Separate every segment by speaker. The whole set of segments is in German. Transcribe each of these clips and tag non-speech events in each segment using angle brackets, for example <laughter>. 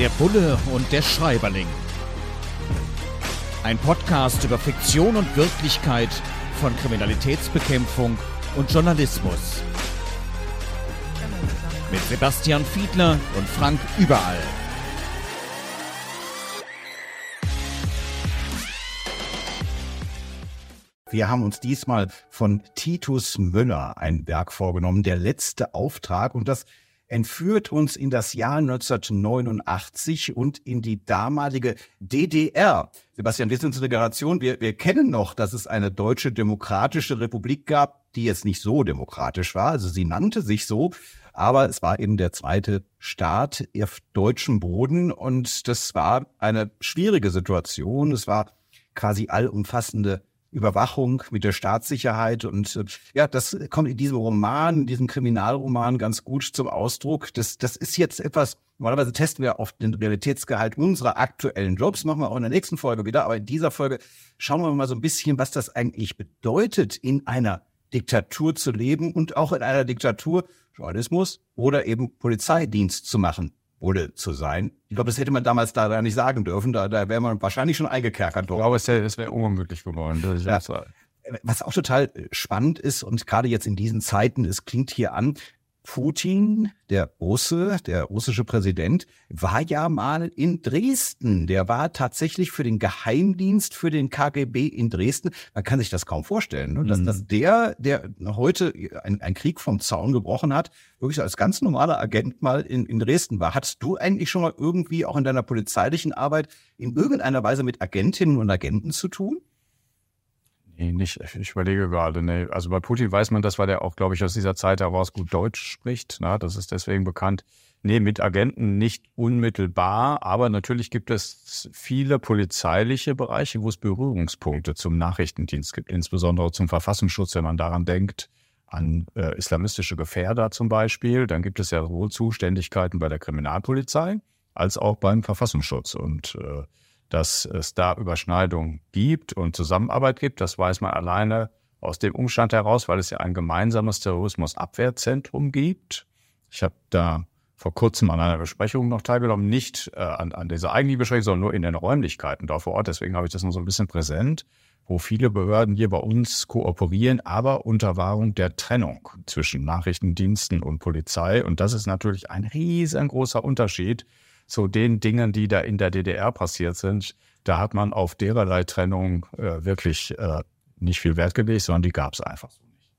Speaker 1: Der Bulle und der Schreiberling. Ein Podcast über Fiktion und Wirklichkeit von Kriminalitätsbekämpfung und Journalismus. Mit Sebastian Fiedler und Frank Überall.
Speaker 2: Wir haben uns diesmal von Titus Müller ein Werk vorgenommen, der letzte Auftrag. Und das entführt uns in das Jahr 1989 und in die damalige DDR. Sebastian, wir sind eine Generation, wir, wir kennen noch, dass es eine deutsche demokratische Republik gab, die jetzt nicht so demokratisch war. Also sie nannte sich so, aber es war eben der zweite Staat auf deutschem Boden und das war eine schwierige Situation. Es war quasi allumfassende Überwachung, mit der Staatssicherheit. Und äh, ja, das kommt in diesem Roman, in diesem Kriminalroman ganz gut zum Ausdruck. Das, das ist jetzt etwas, normalerweise testen wir auf den Realitätsgehalt unserer aktuellen Jobs, machen wir auch in der nächsten Folge wieder. Aber in dieser Folge schauen wir mal so ein bisschen, was das eigentlich bedeutet, in einer Diktatur zu leben und auch in einer Diktatur Journalismus oder eben Polizeidienst zu machen wurde zu sein. Ich glaube, das hätte man damals da nicht sagen dürfen. Da, da wäre man wahrscheinlich schon eingekerkert
Speaker 3: worden. Ich glaube, es wäre wär unmöglich geworden. Ja.
Speaker 2: Was auch total spannend ist und gerade jetzt in diesen Zeiten, es klingt hier an, Putin, der Russe, der russische Präsident, war ja mal in Dresden. Der war tatsächlich für den Geheimdienst, für den KGB in Dresden. Man kann sich das kaum vorstellen, ne? dass, mhm. dass der, der heute einen Krieg vom Zaun gebrochen hat, wirklich als ganz normaler Agent mal in, in Dresden war. Hattest du eigentlich schon mal irgendwie auch in deiner polizeilichen Arbeit in irgendeiner Weise mit Agentinnen und Agenten zu tun?
Speaker 3: Nee, nicht. Ich überlege gerade. Nee. Also bei Putin weiß man das, weil er auch, glaube ich, aus dieser Zeit heraus gut Deutsch spricht. Na, das ist deswegen bekannt. Nee, mit Agenten nicht unmittelbar, aber natürlich gibt es viele polizeiliche Bereiche, wo es Berührungspunkte zum Nachrichtendienst gibt, insbesondere zum Verfassungsschutz, wenn man daran denkt, an äh, islamistische Gefährder zum Beispiel. Dann gibt es ja sowohl Zuständigkeiten bei der Kriminalpolizei als auch beim Verfassungsschutz. Und äh, dass es da Überschneidungen gibt und Zusammenarbeit gibt. Das weiß man alleine aus dem Umstand heraus, weil es ja ein gemeinsames Terrorismusabwehrzentrum gibt. Ich habe da vor kurzem an einer Besprechung noch teilgenommen, nicht äh, an, an dieser eigentlichen Besprechung, sondern nur in den Räumlichkeiten da vor Ort. Deswegen habe ich das noch so ein bisschen präsent, wo viele Behörden hier bei uns kooperieren, aber unter Wahrung der Trennung zwischen Nachrichtendiensten und Polizei. Und das ist natürlich ein riesengroßer Unterschied zu den Dingen, die da in der DDR passiert sind, da hat man auf dererlei Trennung äh, wirklich äh, nicht viel Wert gelegt, sondern die gab es einfach so nicht.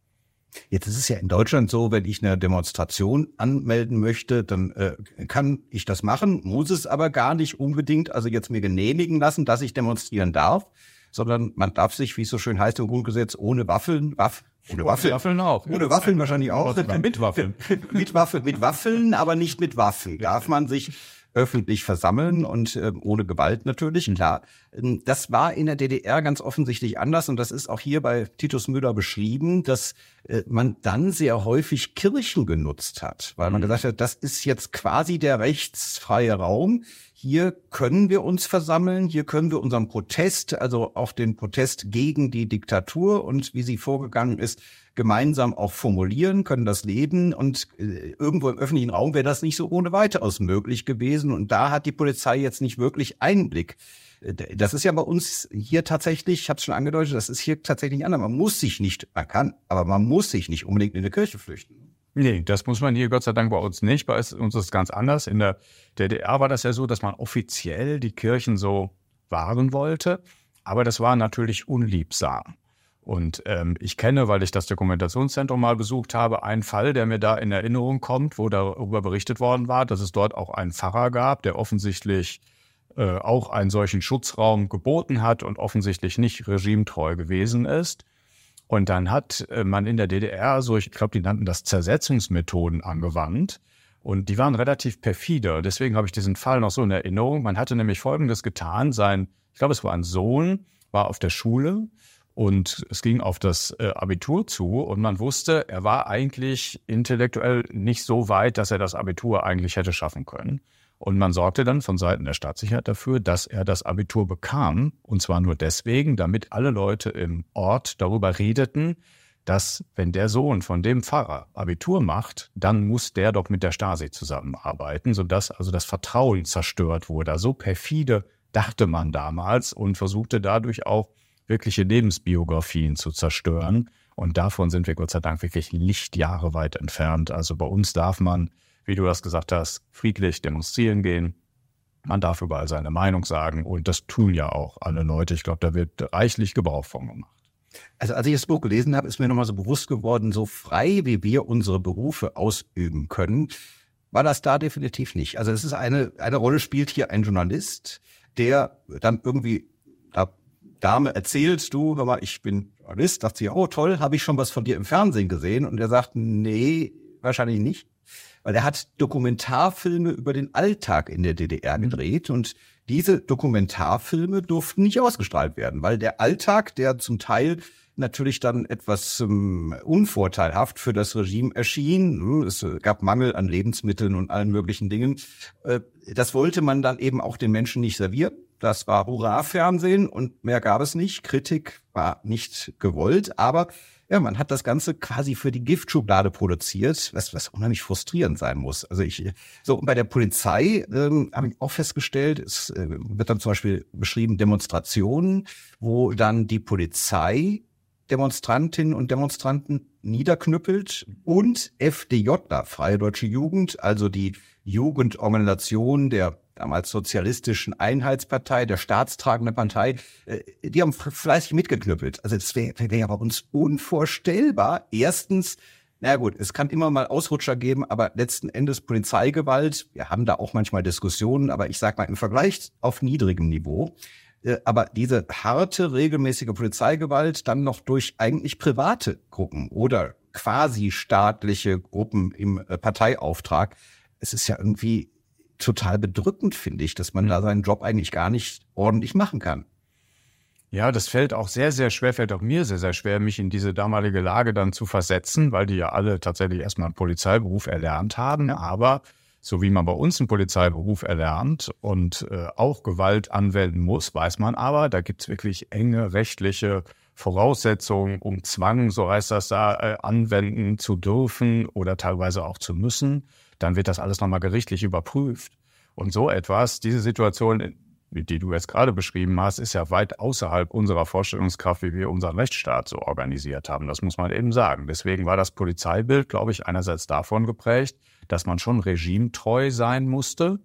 Speaker 2: Jetzt ist es ja in Deutschland so, wenn ich eine Demonstration anmelden möchte, dann äh, kann ich das machen, muss es aber gar nicht unbedingt, also jetzt mir genehmigen lassen, dass ich demonstrieren darf, sondern man darf sich, wie es so schön heißt im Grundgesetz, ohne Waffeln, Waff,
Speaker 3: ohne Waffeln. Waffeln auch.
Speaker 2: Ohne Waffeln wahrscheinlich auch.
Speaker 3: Mit Waffeln. <laughs>
Speaker 2: mit Waffeln, mit Waffeln, aber nicht mit Waffen. Darf man sich öffentlich versammeln und äh, ohne Gewalt natürlich, klar. Ähm, das war in der DDR ganz offensichtlich anders und das ist auch hier bei Titus Müller beschrieben, dass äh, man dann sehr häufig Kirchen genutzt hat, weil man mhm. gesagt hat, das ist jetzt quasi der rechtsfreie Raum. Hier können wir uns versammeln, hier können wir unseren Protest, also auch den Protest gegen die Diktatur und wie sie vorgegangen ist, gemeinsam auch formulieren, können das leben und äh, irgendwo im öffentlichen Raum wäre das nicht so ohne weiteres möglich gewesen und da hat die Polizei jetzt nicht wirklich Einblick. Äh, das ist ja bei uns hier tatsächlich, ich habe es schon angedeutet, das ist hier tatsächlich anders. Man muss sich nicht, man kann, aber man muss sich nicht unbedingt in eine Kirche flüchten.
Speaker 3: Nee, das muss man hier Gott sei Dank bei uns nicht. Bei uns ist es ganz anders. In der DDR war das ja so, dass man offiziell die Kirchen so wahren wollte. Aber das war natürlich unliebsam. Und ähm, ich kenne, weil ich das Dokumentationszentrum mal besucht habe, einen Fall, der mir da in Erinnerung kommt, wo darüber berichtet worden war, dass es dort auch einen Pfarrer gab, der offensichtlich äh, auch einen solchen Schutzraum geboten hat und offensichtlich nicht regimetreu gewesen ist. Und dann hat äh, man in der DDR so, ich glaube, die nannten das Zersetzungsmethoden angewandt. Und die waren relativ perfide. Deswegen habe ich diesen Fall noch so in Erinnerung. Man hatte nämlich Folgendes getan. Sein, ich glaube, es war ein Sohn, war auf der Schule und es ging auf das äh, Abitur zu und man wusste, er war eigentlich intellektuell nicht so weit, dass er das Abitur eigentlich hätte schaffen können. Und man sorgte dann von Seiten der Staatssicherheit dafür, dass er das Abitur bekam. Und zwar nur deswegen, damit alle Leute im Ort darüber redeten, dass wenn der Sohn von dem Pfarrer Abitur macht, dann muss der doch mit der Stasi zusammenarbeiten, sodass also das Vertrauen zerstört wurde. So perfide dachte man damals und versuchte dadurch auch wirkliche Lebensbiografien zu zerstören. Und davon sind wir Gott sei Dank wirklich Lichtjahre weit entfernt. Also bei uns darf man, wie du das gesagt hast, friedlich demonstrieren gehen. Man darf überall seine Meinung sagen. Und das tun ja auch alle Leute. Ich glaube, da wird reichlich Gebrauch von gemacht.
Speaker 2: Also als ich das Buch gelesen habe, ist mir nochmal so bewusst geworden, so frei wie wir unsere Berufe ausüben können, war das da definitiv nicht. Also es ist eine, eine Rolle spielt hier ein Journalist, der dann irgendwie da Dame erzählt, du, hör mal, ich bin Journalist, dachte sie, oh toll, habe ich schon was von dir im Fernsehen gesehen? Und er sagt, nee, wahrscheinlich nicht. Weil er hat Dokumentarfilme über den Alltag in der DDR mhm. gedreht und diese Dokumentarfilme durften nicht ausgestrahlt werden, weil der Alltag, der zum Teil natürlich dann etwas ähm, unvorteilhaft für das Regime erschien. Hm, es gab Mangel an Lebensmitteln und allen möglichen Dingen. Äh, das wollte man dann eben auch den Menschen nicht servieren. Das war Hurra-Fernsehen und mehr gab es nicht. Kritik war nicht gewollt, aber ja, man hat das Ganze quasi für die Giftschublade produziert, was, was unheimlich frustrierend sein muss. Also ich, so und bei der Polizei ähm, habe ich auch festgestellt, es äh, wird dann zum Beispiel beschrieben Demonstrationen, wo dann die Polizei Demonstrantinnen und Demonstranten niederknüppelt und FDJ, Freie Deutsche Jugend, also die Jugendorganisation der damals sozialistischen Einheitspartei, der staatstragende Partei, äh, die haben fleißig mitgeknüppelt. Also es wäre wär bei uns unvorstellbar. Erstens, na gut, es kann immer mal Ausrutscher geben, aber letzten Endes Polizeigewalt, wir haben da auch manchmal Diskussionen, aber ich sag mal im Vergleich auf niedrigem Niveau. Äh, aber diese harte, regelmäßige Polizeigewalt dann noch durch eigentlich private Gruppen oder quasi staatliche Gruppen im äh, Parteiauftrag, es ist ja irgendwie total bedrückend, finde ich, dass man da seinen Job eigentlich gar nicht ordentlich machen kann.
Speaker 3: Ja, das fällt auch sehr, sehr schwer, fällt auch mir sehr, sehr schwer, mich in diese damalige Lage dann zu versetzen, weil die ja alle tatsächlich erstmal einen Polizeiberuf erlernt haben. Aber so wie man bei uns einen Polizeiberuf erlernt und äh, auch Gewalt anwenden muss, weiß man aber, da gibt's wirklich enge rechtliche Voraussetzungen, um Zwang, so heißt das da, äh, anwenden zu dürfen oder teilweise auch zu müssen dann wird das alles nochmal gerichtlich überprüft. Und so etwas, diese Situation, die du jetzt gerade beschrieben hast, ist ja weit außerhalb unserer Vorstellungskraft, wie wir unseren Rechtsstaat so organisiert haben. Das muss man eben sagen. Deswegen war das Polizeibild, glaube ich, einerseits davon geprägt, dass man schon regimetreu sein musste.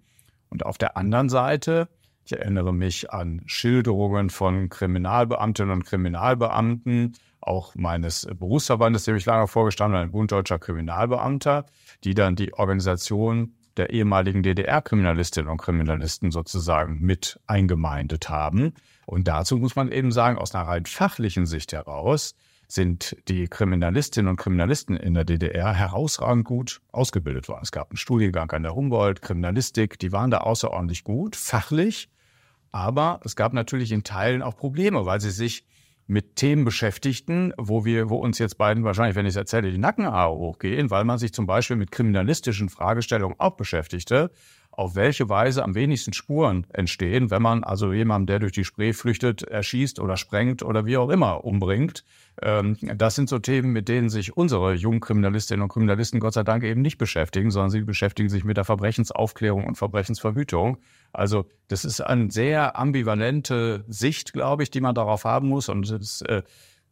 Speaker 3: Und auf der anderen Seite, ich erinnere mich an Schilderungen von Kriminalbeamtinnen und Kriminalbeamten, auch meines Berufsverbandes, dem ich lange vorgestanden habe, ein Bund deutscher Kriminalbeamter, die dann die Organisation der ehemaligen DDR-Kriminalistinnen und Kriminalisten sozusagen mit eingemeindet haben. Und dazu muss man eben sagen, aus einer rein fachlichen Sicht heraus sind die Kriminalistinnen und Kriminalisten in der DDR herausragend gut ausgebildet worden. Es gab einen Studiengang an der Humboldt, Kriminalistik, die waren da außerordentlich gut, fachlich. Aber es gab natürlich in Teilen auch Probleme, weil sie sich mit Themen beschäftigten, wo wir, wo uns jetzt beiden wahrscheinlich, wenn ich es erzähle, die Nackenhaare hochgehen, weil man sich zum Beispiel mit kriminalistischen Fragestellungen auch beschäftigte, auf welche Weise am wenigsten Spuren entstehen, wenn man also jemanden, der durch die Spree flüchtet, erschießt oder sprengt oder wie auch immer umbringt. Ähm, das sind so Themen, mit denen sich unsere jungen Kriminalistinnen und Kriminalisten Gott sei Dank eben nicht beschäftigen, sondern sie beschäftigen sich mit der Verbrechensaufklärung und Verbrechensverhütung. Also das ist eine sehr ambivalente Sicht, glaube ich, die man darauf haben muss. Und es äh,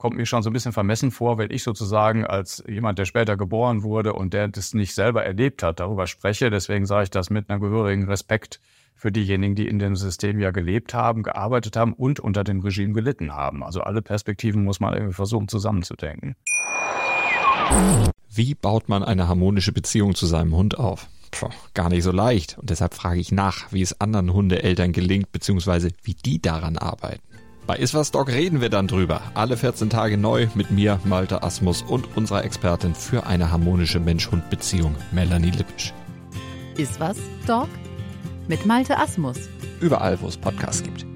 Speaker 3: kommt mir schon so ein bisschen vermessen vor, wenn ich sozusagen als jemand, der später geboren wurde und der das nicht selber erlebt hat, darüber spreche. Deswegen sage ich das mit einem gehörigen Respekt für diejenigen, die in dem System ja gelebt haben, gearbeitet haben und unter dem Regime gelitten haben. Also alle Perspektiven muss man irgendwie versuchen zusammenzudenken.
Speaker 4: Wie baut man eine harmonische Beziehung zu seinem Hund auf? Puh, gar nicht so leicht. Und deshalb frage ich nach, wie es anderen Hundeeltern gelingt, beziehungsweise wie die daran arbeiten. Bei Iswas Dog reden wir dann drüber. Alle 14 Tage neu mit mir, Malte Asmus und unserer Expertin für eine harmonische Mensch-Hund-Beziehung, Melanie Lippisch.
Speaker 5: Iswas Dog? mit Malte Asmus.
Speaker 4: Überall, wo es Podcasts gibt.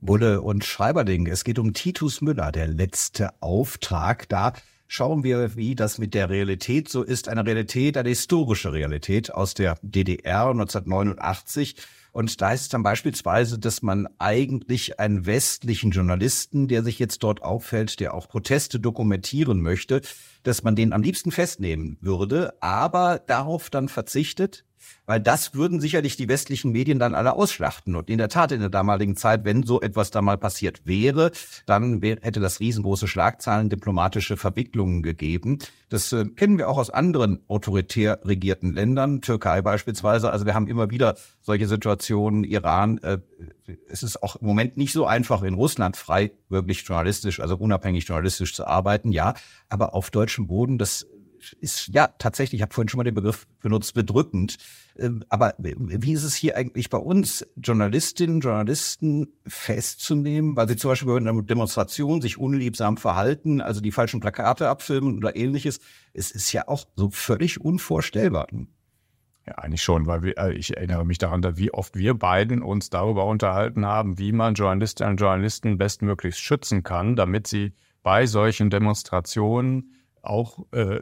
Speaker 2: Bulle und Schreiberding. Es geht um Titus Müller, der letzte Auftrag. Da schauen wir, wie das mit der Realität so ist. Eine Realität, eine historische Realität aus der DDR 1989. Und da heißt es dann beispielsweise, dass man eigentlich einen westlichen Journalisten, der sich jetzt dort auffällt, der auch Proteste dokumentieren möchte, dass man den am liebsten festnehmen würde, aber darauf dann verzichtet, weil das würden sicherlich die westlichen Medien dann alle ausschlachten. Und in der Tat in der damaligen Zeit, wenn so etwas da mal passiert wäre, dann wär, hätte das riesengroße Schlagzahlen, diplomatische Verwicklungen gegeben. Das äh, kennen wir auch aus anderen autoritär regierten Ländern, Türkei beispielsweise. Also wir haben immer wieder solche Situationen, Iran. Äh, es ist auch im Moment nicht so einfach in Russland frei, wirklich journalistisch, also unabhängig journalistisch zu arbeiten. Ja, aber auf deutschem Boden, das ist ja tatsächlich, ich habe vorhin schon mal den Begriff benutzt, bedrückend. Ähm, aber wie ist es hier eigentlich bei uns, Journalistinnen, Journalisten festzunehmen, weil sie zum Beispiel bei einer Demonstration sich unliebsam verhalten, also die falschen Plakate abfilmen oder ähnliches? Es ist ja auch so völlig unvorstellbar.
Speaker 3: Ja, eigentlich schon, weil wir, äh, ich erinnere mich daran, wie oft wir beiden uns darüber unterhalten haben, wie man Journalistinnen und Journalisten bestmöglichst schützen kann, damit sie bei solchen Demonstrationen auch äh,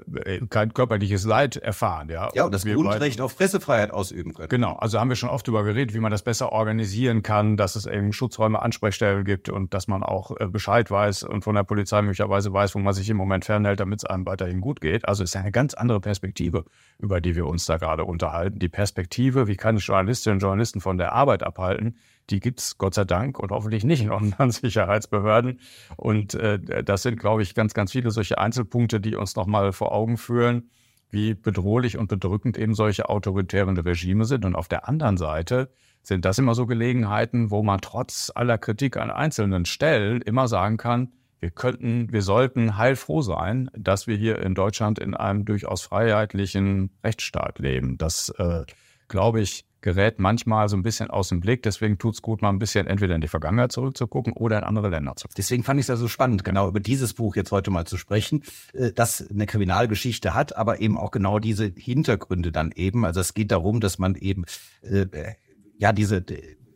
Speaker 3: kein körperliches Leid erfahren. Ja,
Speaker 2: ja und das Grundrecht auf Pressefreiheit ausüben können.
Speaker 3: Genau, also haben wir schon oft darüber geredet, wie man das besser organisieren kann, dass es eben Schutzräume, Ansprechstellen gibt und dass man auch äh, Bescheid weiß und von der Polizei möglicherweise weiß, wo man sich im Moment fernhält, damit es einem weiterhin gut geht. Also es ist eine ganz andere Perspektive, über die wir uns da gerade unterhalten. Die Perspektive, wie kann ich Journalistinnen und Journalisten von der Arbeit abhalten, die gibt's Gott sei Dank und hoffentlich nicht in unseren <laughs> Sicherheitsbehörden. Und äh, das sind, glaube ich, ganz, ganz viele solche Einzelpunkte, die uns nochmal vor Augen führen, wie bedrohlich und bedrückend eben solche autoritären Regime sind. Und auf der anderen Seite sind das immer so Gelegenheiten, wo man trotz aller Kritik an einzelnen Stellen immer sagen kann, wir könnten, wir sollten heilfroh sein, dass wir hier in Deutschland in einem durchaus freiheitlichen Rechtsstaat leben. Das, äh, glaube ich, gerät manchmal so ein bisschen aus dem Blick. Deswegen tut es gut, mal ein bisschen entweder in die Vergangenheit zurückzugucken oder in andere Länder zu.
Speaker 2: Deswegen fand ich es ja so spannend, genau über dieses Buch jetzt heute mal zu sprechen, äh, das eine Kriminalgeschichte hat, aber eben auch genau diese Hintergründe dann eben. Also es geht darum, dass man eben äh, ja diese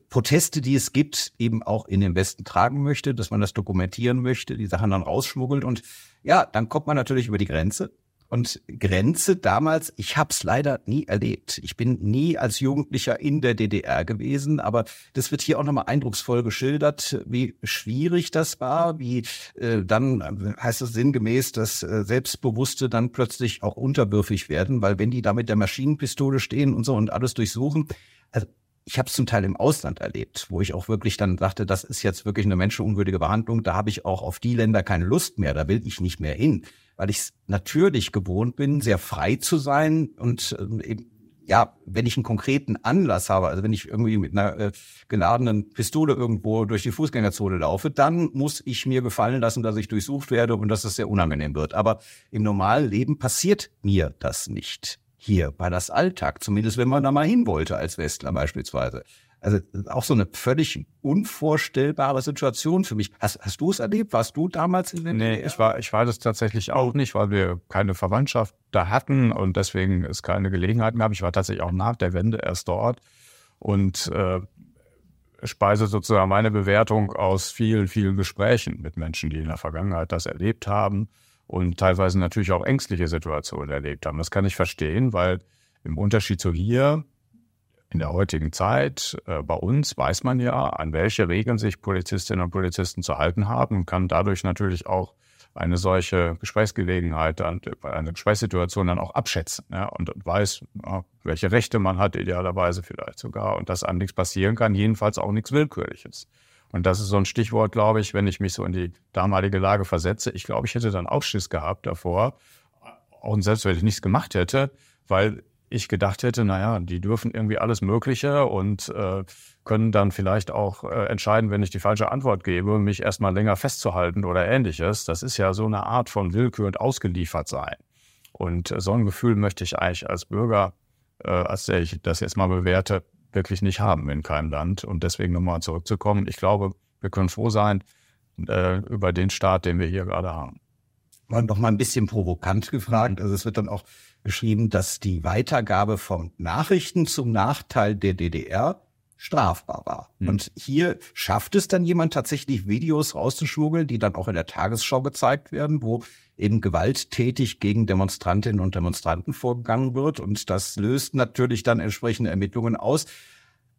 Speaker 2: Proteste, die es gibt, eben auch in den Westen tragen möchte, dass man das dokumentieren möchte, die Sachen dann rausschmuggelt und ja, dann kommt man natürlich über die Grenze und Grenze damals, ich habe es leider nie erlebt. Ich bin nie als Jugendlicher in der DDR gewesen, aber das wird hier auch nochmal eindrucksvoll geschildert, wie schwierig das war, wie äh, dann äh, heißt es sinngemäß, dass äh, Selbstbewusste dann plötzlich auch unterwürfig werden, weil wenn die da mit der Maschinenpistole stehen und so und alles durchsuchen, also ich habe es zum Teil im Ausland erlebt, wo ich auch wirklich dann dachte, das ist jetzt wirklich eine menschenunwürdige Behandlung. Da habe ich auch auf die Länder keine Lust mehr, da will ich nicht mehr hin weil ich es natürlich gewohnt bin, sehr frei zu sein und äh, eben ja, wenn ich einen konkreten Anlass habe, also wenn ich irgendwie mit einer äh, geladenen Pistole irgendwo durch die Fußgängerzone laufe, dann muss ich mir gefallen lassen, dass ich durchsucht werde und dass es sehr unangenehm wird. Aber im normalen Leben passiert mir das nicht. Hier war das Alltag, zumindest wenn man da mal hin wollte als Westler beispielsweise. Also auch so eine völlig unvorstellbare Situation für mich. Hast, hast du es erlebt? Warst du damals in den
Speaker 3: Nee, DDR? ich war, ich war das tatsächlich auch nicht, weil wir keine Verwandtschaft da hatten und deswegen es keine Gelegenheit gab. Ich war tatsächlich auch nach der Wende erst dort und äh, speise sozusagen meine Bewertung aus vielen, vielen Gesprächen mit Menschen, die in der Vergangenheit das erlebt haben und teilweise natürlich auch ängstliche Situationen erlebt haben. Das kann ich verstehen, weil im Unterschied zu hier in der heutigen Zeit, äh, bei uns weiß man ja, an welche Regeln sich Polizistinnen und Polizisten zu halten haben und kann dadurch natürlich auch eine solche Gesprächsgelegenheit, eine Gesprächssituation dann auch abschätzen ja, und weiß, welche Rechte man hat, idealerweise vielleicht sogar, und dass einem nichts passieren kann, jedenfalls auch nichts Willkürliches. Und das ist so ein Stichwort, glaube ich, wenn ich mich so in die damalige Lage versetze. Ich glaube, ich hätte dann auch Schiss gehabt davor, auch selbst wenn ich nichts gemacht hätte, weil ich gedacht hätte, naja, die dürfen irgendwie alles Mögliche und äh, können dann vielleicht auch äh, entscheiden, wenn ich die falsche Antwort gebe, mich erstmal länger festzuhalten oder ähnliches. Das ist ja so eine Art von Willkür und ausgeliefert sein. Und äh, so ein Gefühl möchte ich eigentlich als Bürger, äh, als der ich das jetzt mal bewerte, wirklich nicht haben in keinem Land. Und deswegen nochmal zurückzukommen. Ich glaube, wir können froh sein äh, über den Staat, den wir hier gerade haben.
Speaker 2: War noch mal ein bisschen provokant gefragt. Also es wird dann auch geschrieben, dass die Weitergabe von Nachrichten zum Nachteil der DDR strafbar war. Mhm. Und hier schafft es dann jemand tatsächlich Videos rauszuschmuggeln, die dann auch in der Tagesschau gezeigt werden, wo eben gewalttätig gegen Demonstrantinnen und Demonstranten vorgegangen wird. Und das löst natürlich dann entsprechende Ermittlungen aus.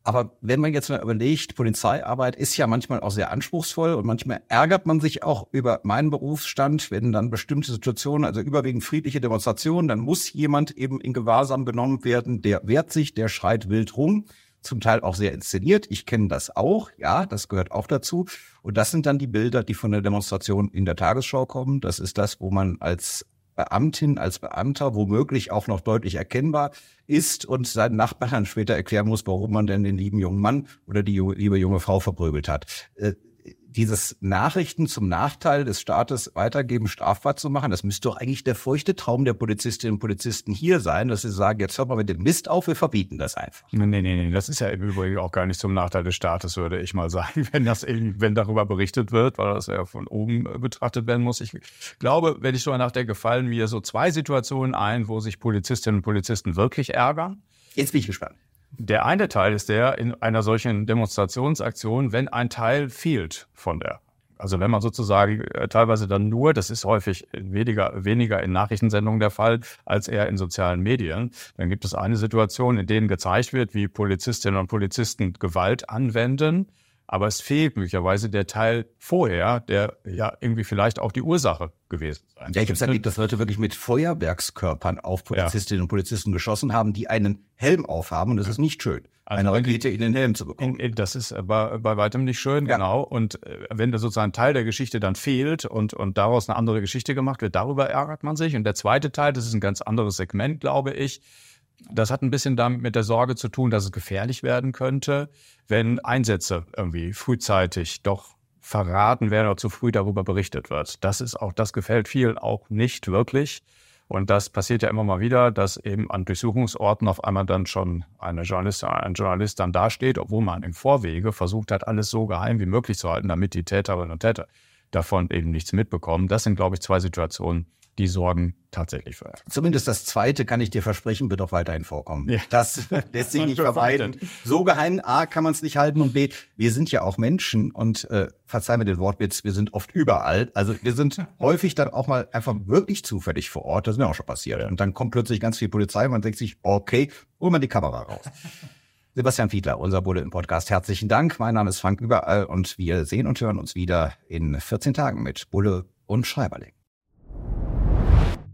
Speaker 2: Aber wenn man jetzt mal überlegt, Polizeiarbeit ist ja manchmal auch sehr anspruchsvoll und manchmal ärgert man sich auch über meinen Berufsstand, wenn dann bestimmte Situationen, also überwiegend friedliche Demonstrationen, dann muss jemand eben in Gewahrsam genommen werden, der wehrt sich, der schreit wild rum, zum Teil auch sehr inszeniert. Ich kenne das auch, ja, das gehört auch dazu. Und das sind dann die Bilder, die von der Demonstration in der Tagesschau kommen. Das ist das, wo man als Beamtin, als Beamter womöglich auch noch deutlich erkennbar ist und seinen Nachbarn später erklären muss, warum man denn den lieben jungen Mann oder die liebe junge Frau verprügelt hat. Dieses Nachrichten zum Nachteil des Staates weitergeben, strafbar zu machen, das müsste doch eigentlich der feuchte Traum der Polizistinnen und Polizisten hier sein, dass sie sagen, jetzt hört mal mit dem Mist auf, wir verbieten das einfach.
Speaker 3: Nee, nee, nee, das ist ja im Übrigen auch gar nicht zum Nachteil des Staates, würde ich mal sagen, <laughs> wenn das eben, wenn darüber berichtet wird, weil das ja von oben betrachtet werden muss. Ich glaube, wenn ich so nachdenke, fallen mir so zwei Situationen ein, wo sich Polizistinnen und Polizisten wirklich ärgern.
Speaker 2: Jetzt bin ich gespannt.
Speaker 3: Der eine Teil ist der in einer solchen Demonstrationsaktion, wenn ein Teil fehlt von der. Also wenn man sozusagen äh, teilweise dann nur, das ist häufig weniger, weniger in Nachrichtensendungen der Fall, als eher in sozialen Medien, dann gibt es eine Situation, in denen gezeigt wird, wie Polizistinnen und Polizisten Gewalt anwenden aber es fehlt möglicherweise der Teil vorher, der ja irgendwie vielleicht auch die Ursache gewesen sein.
Speaker 2: Ja, ich habe erlebt, dass Leute wirklich mit Feuerwerkskörpern auf Polizistinnen ja. und Polizisten geschossen haben, die einen Helm aufhaben und das ist nicht schön. Also eine Rakete in den Helm zu bekommen.
Speaker 3: Das ist bei, bei weitem nicht schön, ja. genau. Und äh, wenn da sozusagen ein Teil der Geschichte dann fehlt und, und daraus eine andere Geschichte gemacht wird, darüber ärgert man sich. Und der zweite Teil, das ist ein ganz anderes Segment, glaube ich, das hat ein bisschen damit mit der Sorge zu tun, dass es gefährlich werden könnte, wenn Einsätze irgendwie frühzeitig doch verraten werden oder zu früh darüber berichtet wird. Das ist auch, das gefällt vielen auch nicht wirklich. Und das passiert ja immer mal wieder, dass eben an Durchsuchungsorten auf einmal dann schon eine Journalistin, ein Journalist dann dasteht, obwohl man im Vorwege versucht hat, alles so geheim wie möglich zu halten, damit die Täterinnen und Täter davon eben nichts mitbekommen. Das sind, glaube ich, zwei Situationen, die sorgen tatsächlich für.
Speaker 2: Zumindest das zweite kann ich dir versprechen, wird auch weiterhin vorkommen. Ja. Das <laughs> lässt sich nicht vermeiden. So geheim, A, kann man es nicht halten und B, wir sind ja auch Menschen und äh, verzeih mir den Wortwitz, wir sind oft überall. Also wir sind <laughs> häufig dann auch mal einfach wirklich zufällig vor Ort. Das ist mir auch schon passiert. Und dann kommt plötzlich ganz viel Polizei und man denkt sich, okay, hol mal die Kamera raus. <laughs> Sebastian Fiedler, unser Bulle im Podcast. Herzlichen Dank. Mein Name ist Frank Überall und wir sehen und hören uns wieder in 14 Tagen mit Bulle und Schreiberling.